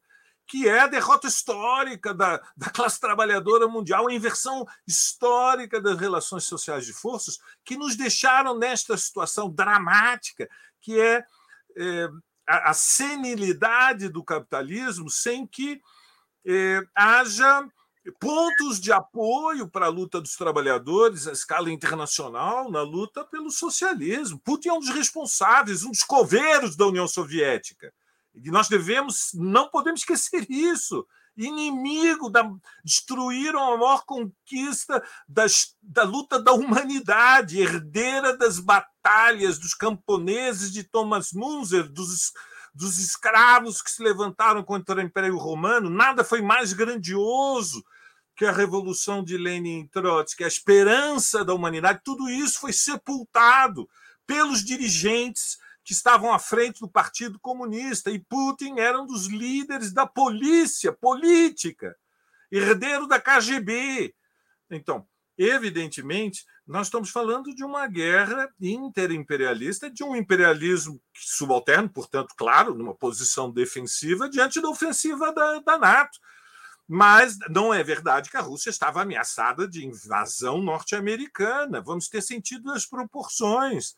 que é a derrota histórica da, da classe trabalhadora mundial, a inversão histórica das relações sociais de forças, que nos deixaram nesta situação dramática, que é, é a, a, senilidade do capitalismo sem que é, haja pontos de apoio para a luta dos trabalhadores à escala internacional na luta pelo socialismo. Putin é um dos responsáveis, um dos coveiros da União Soviética. E nós devemos, não podemos esquecer isso. Inimigo da. destruíram a maior conquista das, da luta da humanidade, herdeira das batalhas dos camponeses de Thomas Munzer, dos, dos escravos que se levantaram contra o Império Romano. Nada foi mais grandioso que a revolução de Lenin e Trotsky, a esperança da humanidade, tudo isso foi sepultado pelos dirigentes que estavam à frente do Partido Comunista. E Putin era um dos líderes da polícia política, herdeiro da KGB. Então, evidentemente, nós estamos falando de uma guerra interimperialista, de um imperialismo subalterno, portanto, claro, numa posição defensiva diante da ofensiva da, da NATO. Mas não é verdade que a Rússia estava ameaçada de invasão norte-americana. Vamos ter sentido as proporções.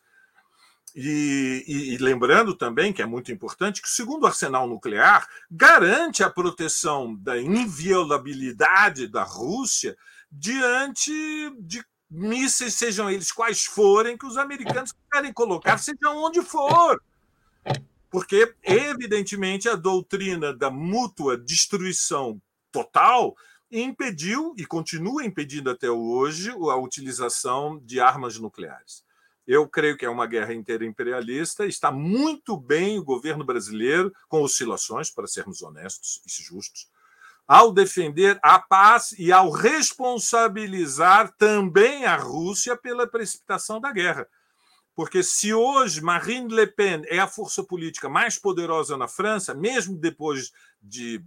E, e, e, lembrando também que é muito importante que o segundo arsenal nuclear garante a proteção da inviolabilidade da Rússia diante de mísseis, sejam eles quais forem, que os americanos querem colocar, seja onde for. Porque, evidentemente, a doutrina da mútua destruição total impediu e continua impedindo até hoje a utilização de armas nucleares. Eu creio que é uma guerra inteira imperialista. Está muito bem o governo brasileiro, com oscilações, para sermos honestos e justos, ao defender a paz e ao responsabilizar também a Rússia pela precipitação da guerra. Porque se hoje Marine Le Pen é a força política mais poderosa na França, mesmo depois de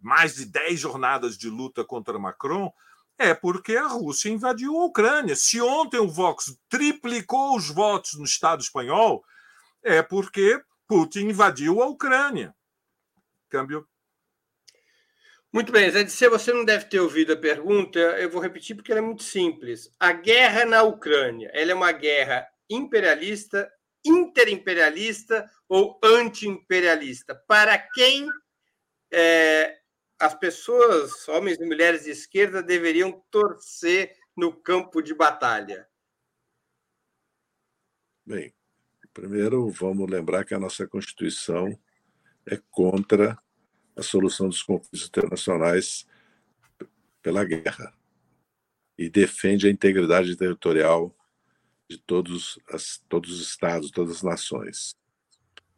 mais de 10 jornadas de luta contra Macron, é porque a Rússia invadiu a Ucrânia. Se ontem o Vox triplicou os votos no Estado espanhol, é porque Putin invadiu a Ucrânia. Câmbio. Muito bem, Zé Disseu, você não deve ter ouvido a pergunta, eu vou repetir porque ela é muito simples. A guerra na Ucrânia, ela é uma guerra imperialista, interimperialista ou anti-imperialista? Para quem é, as pessoas, homens e mulheres de esquerda, deveriam torcer no campo de batalha? Bem, primeiro vamos lembrar que a nossa Constituição é contra a solução dos conflitos internacionais pela guerra e defende a integridade territorial de todos, as, todos os estados, todas as nações.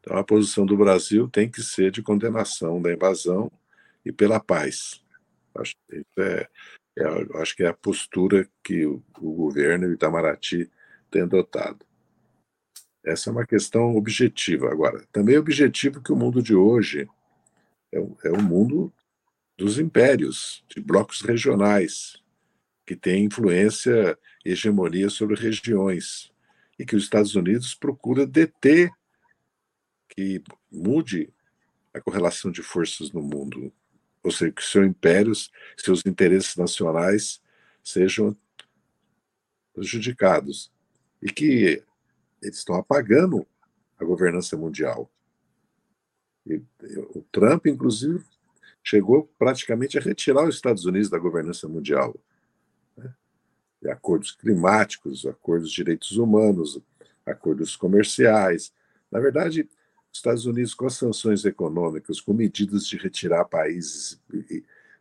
Então, a posição do Brasil tem que ser de condenação da invasão e pela paz. Acho, é, é, acho que é a postura que o, o governo e o Itamaraty têm adotado. Essa é uma questão objetiva. Agora, também é objetivo que o mundo de hoje é, é o mundo dos impérios, de blocos regionais, que tem influência hegemonia sobre regiões, e que os Estados Unidos procura deter que mude a correlação de forças no mundo ou seja, que seus impérios, seus interesses nacionais sejam prejudicados e que eles estão apagando a governança mundial. E, o Trump, inclusive, chegou praticamente a retirar os Estados Unidos da governança mundial. Né? acordos climáticos, acordos de direitos humanos, acordos comerciais. Na verdade, Estados Unidos, com as sanções econômicas, com medidas de retirar países,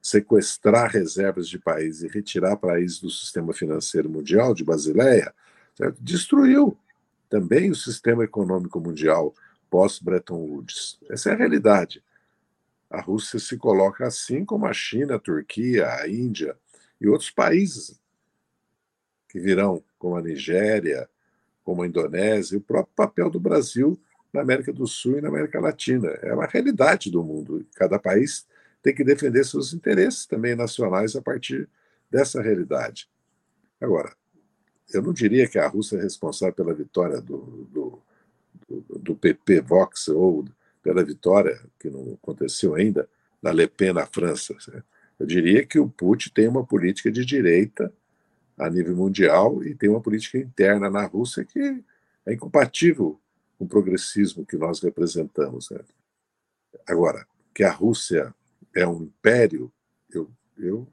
sequestrar reservas de países e retirar países do sistema financeiro mundial, de Basileia, certo? destruiu também o sistema econômico mundial pós-Bretton Woods. Essa é a realidade. A Rússia se coloca assim como a China, a Turquia, a Índia e outros países que virão, como a Nigéria, como a Indonésia, e o próprio papel do Brasil na América do Sul e na América Latina. É uma realidade do mundo. Cada país tem que defender seus interesses também nacionais a partir dessa realidade. Agora, eu não diria que a Rússia é responsável pela vitória do, do, do, do PP Vox ou pela vitória, que não aconteceu ainda, da Le Pen na França. Eu diria que o Putin tem uma política de direita a nível mundial e tem uma política interna na Rússia que é incompatível com o progressismo que nós representamos. Né? Agora, que a Rússia é um império, eu, eu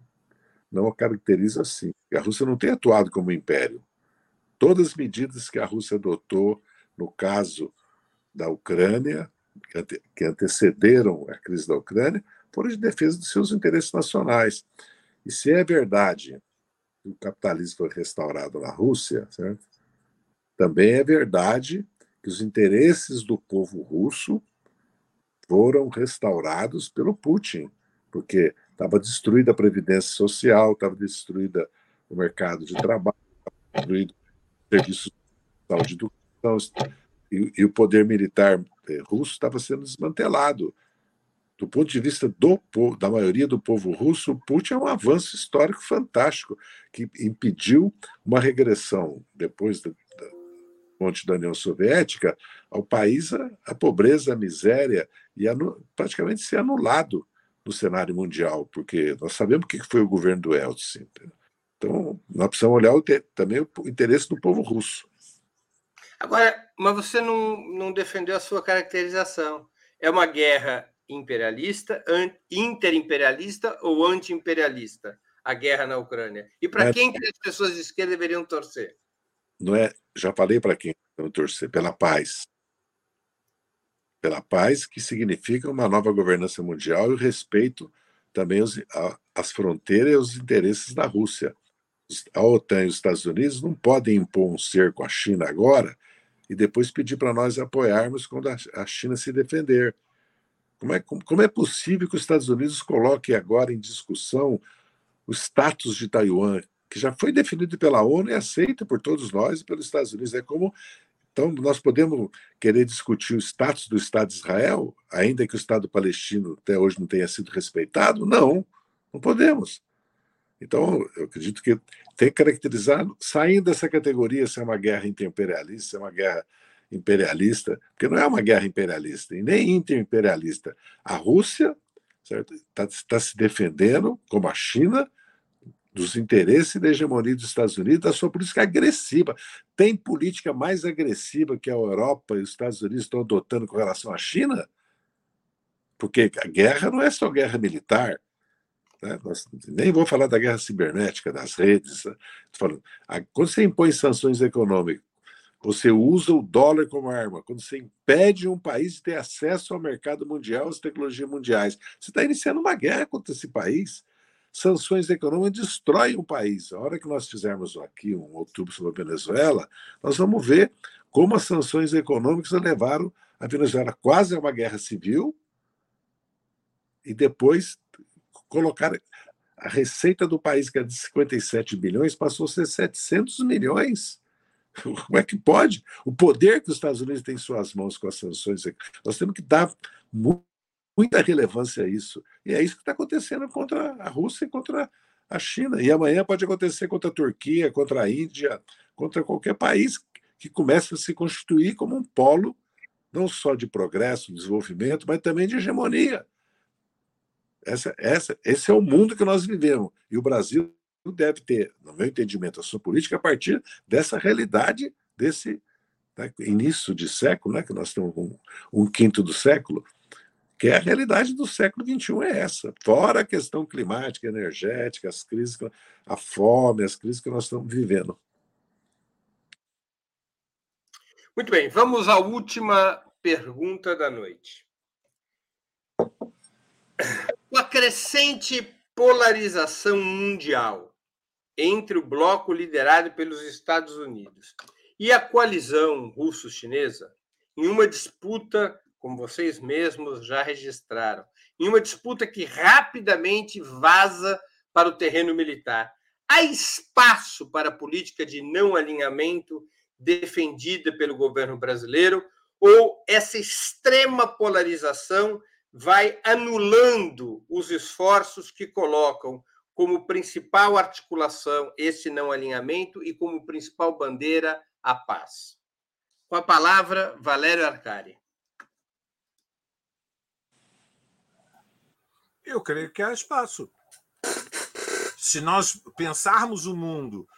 não a caracterizo assim. A Rússia não tem atuado como império. Todas as medidas que a Rússia adotou no caso da Ucrânia, que, ante, que antecederam a crise da Ucrânia, foram de defesa dos seus interesses nacionais. E se é verdade que o capitalismo foi restaurado na Rússia, certo? também é verdade que os interesses do povo russo foram restaurados pelo Putin, porque estava destruída a previdência social, estava destruída o mercado de trabalho, destruído o serviço de saúde e e, o poder militar eh, russo estava sendo desmantelado. Do ponto de vista do, da maioria do povo russo, Putin é um avanço histórico fantástico, que impediu uma regressão, depois da, da ponte da União Soviética, ao país a, a pobreza, a miséria, e anu, praticamente ser anulado no cenário mundial, porque nós sabemos o que foi o governo do Eltsin. Então, nós precisamos olhar o, também o interesse do povo russo. Agora, mas você não, não defendeu a sua caracterização. É uma guerra imperialista, interimperialista ou anti-imperialista, a guerra na Ucrânia? E para é, quem que as pessoas de esquerda deveriam torcer? Não é, já falei para quem deveriam torcer, pela paz. Pela paz, que significa uma nova governança mundial e o respeito também aos, às fronteiras e aos interesses da Rússia. A OTAN e os Estados Unidos não podem impor um cerco à China agora e depois pedir para nós apoiarmos quando a China se defender. Como é, como é possível que os Estados Unidos coloquem agora em discussão o status de Taiwan, que já foi definido pela ONU e aceito por todos nós e pelos Estados Unidos? É como então, nós podemos querer discutir o status do Estado de Israel, ainda que o Estado palestino até hoje não tenha sido respeitado? Não, não podemos. Então, eu acredito que tem que caracterizar, saindo dessa categoria, se é uma guerra interimperialista, se é uma guerra imperialista, porque não é uma guerra imperialista e nem interimperialista. A Rússia está tá se defendendo, como a China, dos interesses da hegemonia dos Estados Unidos, da sua política agressiva. Tem política mais agressiva que a Europa e os Estados Unidos estão adotando com relação à China? Porque a guerra não é só guerra militar, né? Nós, nem vou falar da guerra cibernética, das redes. Né? Falando, quando você impõe sanções econômicas, você usa o dólar como arma. Quando você impede um país de ter acesso ao mercado mundial, às tecnologias mundiais, você está iniciando uma guerra contra esse país. Sanções econômicas destroem o país. A hora que nós fizermos aqui um outubro sobre a Venezuela, nós vamos ver como as sanções econômicas levaram a Venezuela quase a uma guerra civil e depois colocar a receita do país, que era de 57 bilhões, passou a ser 700 milhões. Como é que pode? O poder que os Estados Unidos têm em suas mãos com as sanções, nós temos que dar muita relevância a isso. E é isso que está acontecendo contra a Rússia e contra a China. E amanhã pode acontecer contra a Turquia, contra a Índia, contra qualquer país que comece a se constituir como um polo não só de progresso, desenvolvimento, mas também de hegemonia. Essa, essa, esse é o mundo que nós vivemos. E o Brasil deve ter, no meu entendimento, a sua política a partir dessa realidade, desse né, início de século, né, que nós temos um, um, quinto do século, que é a realidade do século XXI, é essa. Fora a questão climática, energética, as crises, a fome, as crises que nós estamos vivendo. Muito bem, vamos à última pergunta da noite. Com a crescente polarização mundial entre o bloco liderado pelos Estados Unidos e a coalizão russo-chinesa em uma disputa, como vocês mesmos já registraram, em uma disputa que rapidamente vaza para o terreno militar. Há espaço para a política de não alinhamento defendida pelo governo brasileiro ou essa extrema polarização vai anulando os esforços que colocam como principal articulação esse não alinhamento e como principal bandeira a paz. Com a palavra, Valério Arcari. Eu creio que há espaço. Se nós pensarmos o mundo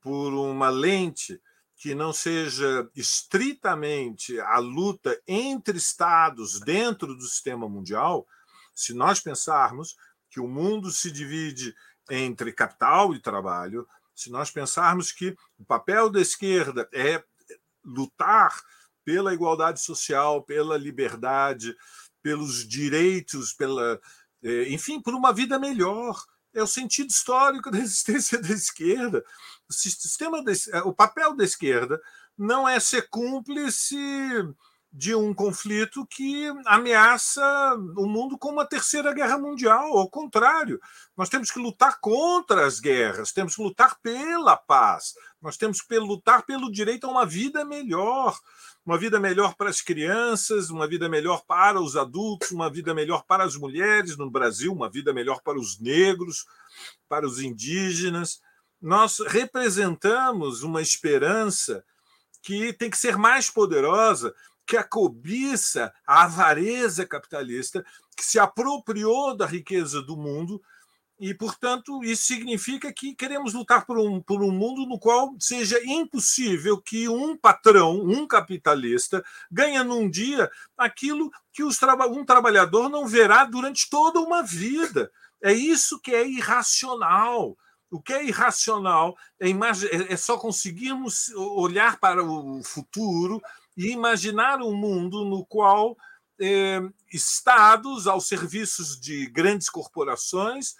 por uma lente que não seja estritamente a luta entre estados dentro do sistema mundial, se nós pensarmos que o mundo se divide entre capital e trabalho, se nós pensarmos que o papel da esquerda é lutar pela igualdade social, pela liberdade, pelos direitos, pela, enfim, por uma vida melhor, é o sentido histórico da existência da esquerda. O, sistema de, é, o papel da esquerda não é ser cúmplice de um conflito que ameaça o mundo como uma terceira guerra mundial. Ao contrário, nós temos que lutar contra as guerras, temos que lutar pela paz, nós temos que lutar pelo direito a uma vida melhor uma vida melhor para as crianças, uma vida melhor para os adultos, uma vida melhor para as mulheres no Brasil, uma vida melhor para os negros, para os indígenas. Nós representamos uma esperança que tem que ser mais poderosa que a cobiça, a avareza capitalista que se apropriou da riqueza do mundo e, portanto, isso significa que queremos lutar por um, por um mundo no qual seja impossível que um patrão, um capitalista, ganhe num dia aquilo que os um trabalhador não verá durante toda uma vida. É isso que é irracional. O que é irracional é, é, é só conseguirmos olhar para o futuro e imaginar um mundo no qual eh, estados ao serviço de grandes corporações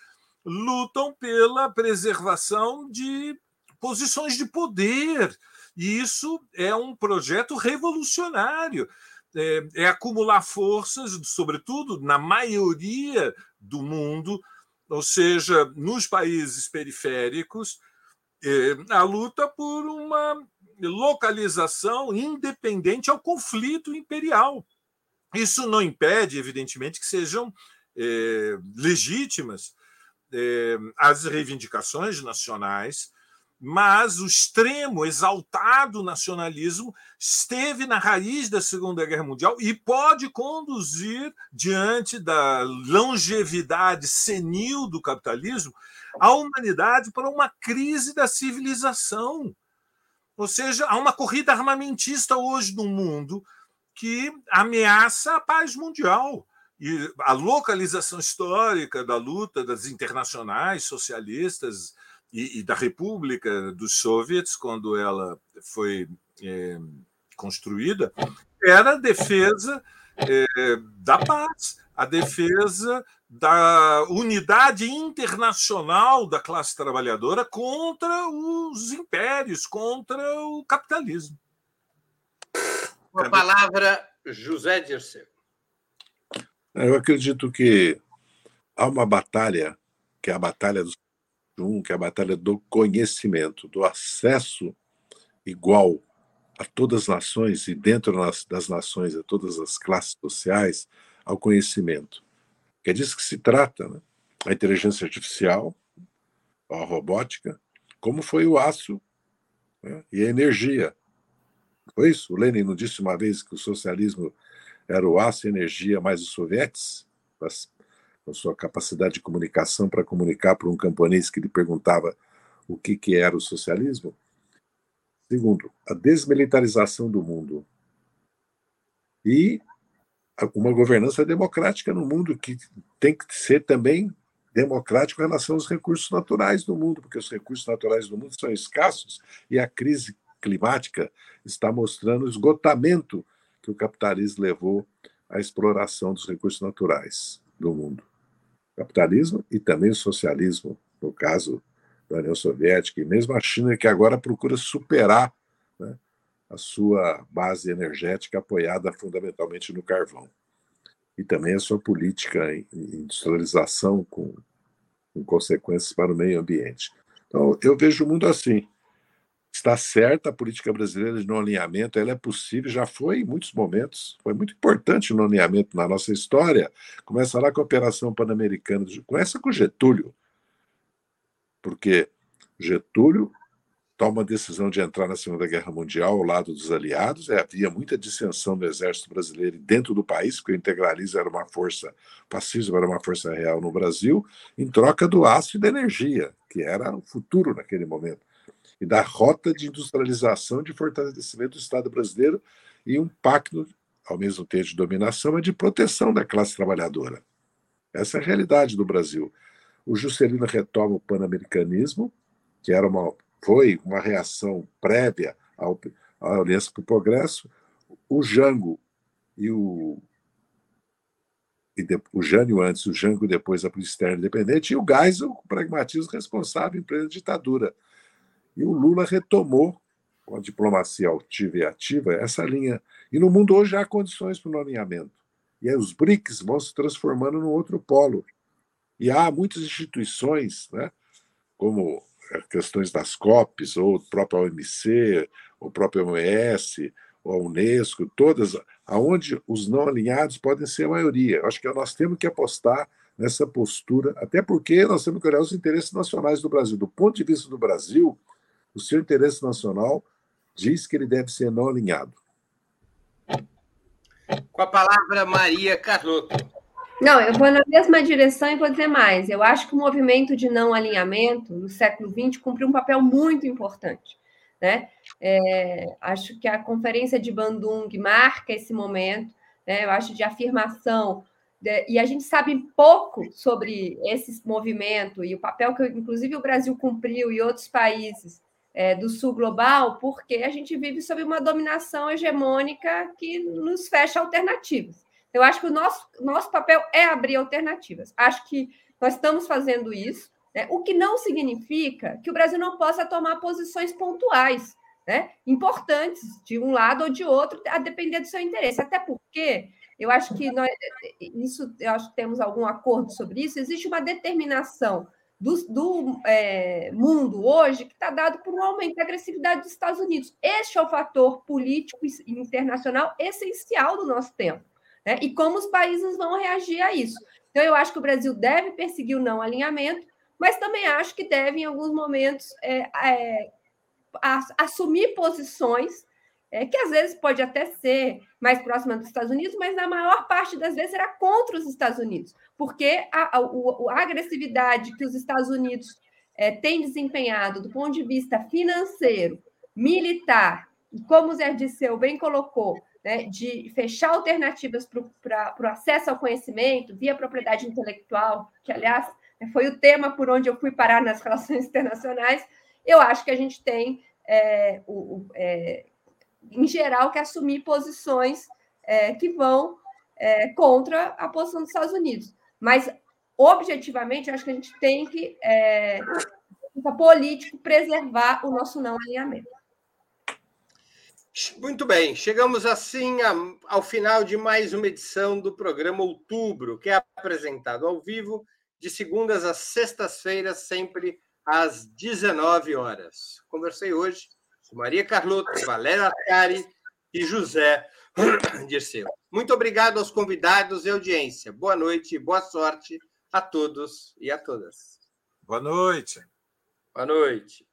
lutam pela preservação de posições de poder. E isso é um projeto revolucionário. É, é, acumular forças, sobretudo na maioria do mundo, ou seja, nos países periféricos, é, a luta por uma localização independente ao conflito imperial. Isso não impede, evidentemente, que sejam é, legítimas as reivindicações nacionais, mas o extremo, exaltado nacionalismo esteve na raiz da Segunda Guerra Mundial e pode conduzir, diante da longevidade senil do capitalismo, a humanidade para uma crise da civilização. Ou seja, há uma corrida armamentista hoje no mundo que ameaça a paz mundial. E a localização histórica da luta das internacionais socialistas e, e da República dos Soviets, quando ela foi é, construída, era a defesa é, da paz, a defesa da unidade internacional da classe trabalhadora contra os impérios, contra o capitalismo. Com a palavra, José Dirceu. Eu acredito que há uma batalha, que é a batalha do um, que é a batalha do conhecimento, do acesso igual a todas as nações e dentro das nações, a todas as classes sociais, ao conhecimento. É disso que se trata, né? a inteligência artificial, a robótica, como foi o aço né? e a energia. Foi isso? O Lenin não disse uma vez que o socialismo era o aço energia mais os sovietes, com sua capacidade de comunicação para comunicar para um camponês que lhe perguntava o que, que era o socialismo. Segundo, a desmilitarização do mundo. E uma governança democrática no mundo, que tem que ser também democrático em relação aos recursos naturais do mundo, porque os recursos naturais do mundo são escassos e a crise climática está mostrando esgotamento que o capitalismo levou à exploração dos recursos naturais do mundo. O capitalismo e também o socialismo, no caso da União Soviética, e mesmo a China, que agora procura superar né, a sua base energética apoiada fundamentalmente no carvão. E também a sua política em industrialização com, com consequências para o meio ambiente. Então, eu vejo o mundo assim. Está certa a política brasileira de não alinhamento, ela é possível, já foi em muitos momentos, foi muito importante o não alinhamento na nossa história. Começa lá com a Operação Pan-Americana, começa com Getúlio, porque Getúlio toma a decisão de entrar na Segunda Guerra Mundial ao lado dos aliados. É, havia muita dissensão no exército brasileiro dentro do país, porque o integralismo era uma força, o fascismo era uma força real no Brasil, em troca do aço e da energia, que era o futuro naquele momento, e da rota de industrialização, de fortalecimento do Estado brasileiro e um pacto, ao mesmo tempo de dominação, mas de proteção da classe trabalhadora. Essa é a realidade do Brasil. O Juscelino retoma o pan-americanismo, que era uma foi uma reação prévia ao, à Aliança para o Progresso, o Jango e o e de, o Jânio antes, o Jango depois a Polícia Externa Independente, e o Geisel, o pragmatismo responsável em plena ditadura. E o Lula retomou, com a diplomacia altiva e ativa, essa linha. E no mundo hoje há condições para o alinhamento. E aí os BRICS vão se transformando num outro polo. E há muitas instituições, né, como questões das COPs, ou o próprio OMC, o próprio OMS, ou a Unesco, todas, aonde os não alinhados podem ser a maioria. Acho que nós temos que apostar nessa postura, até porque nós temos que olhar os interesses nacionais do Brasil. Do ponto de vista do Brasil, o seu interesse nacional diz que ele deve ser não alinhado. Com a palavra, Maria Carlotto. Não, eu vou na mesma direção e vou dizer mais. Eu acho que o movimento de não alinhamento no século XX cumpriu um papel muito importante. Né? É, acho que a conferência de Bandung marca esse momento, né? eu acho, de afirmação. De, e a gente sabe pouco sobre esse movimento e o papel que, inclusive, o Brasil cumpriu e outros países é, do sul global, porque a gente vive sob uma dominação hegemônica que nos fecha alternativas. Eu acho que o nosso, nosso papel é abrir alternativas. Acho que nós estamos fazendo isso, né? o que não significa que o Brasil não possa tomar posições pontuais, né? importantes, de um lado ou de outro, a depender do seu interesse. Até porque eu acho que nós, isso, eu acho que temos algum acordo sobre isso, existe uma determinação do, do é, mundo hoje que está dado por um aumento da agressividade dos Estados Unidos. Este é o fator político e internacional essencial do nosso tempo né? e como os países vão reagir a isso. Então, eu acho que o Brasil deve perseguir o não alinhamento, mas também acho que deve, em alguns momentos, é, é, assumir posições é, que às vezes pode até ser mais próxima dos Estados Unidos, mas na maior parte das vezes será contra os Estados Unidos, porque a, a, a agressividade que os Estados Unidos é, têm desempenhado do ponto de vista financeiro, militar, e como o Zé Disseu bem colocou, né, de fechar alternativas para o acesso ao conhecimento via propriedade intelectual, que, aliás, né, foi o tema por onde eu fui parar nas relações internacionais, eu acho que a gente tem, é, o, é, em geral, que assumir posições é, que vão é, contra a posição dos Estados Unidos. Mas, objetivamente, acho que a gente tem que, é, político, preservar o nosso não alinhamento. Muito bem, chegamos assim ao final de mais uma edição do programa Outubro, que é apresentado ao vivo de segundas às sextas-feiras, sempre às 19 horas. Conversei hoje Maria Carlota, Valéria Arcari e José Dirceu. Muito obrigado aos convidados e audiência. Boa noite e boa sorte a todos e a todas. Boa noite. Boa noite.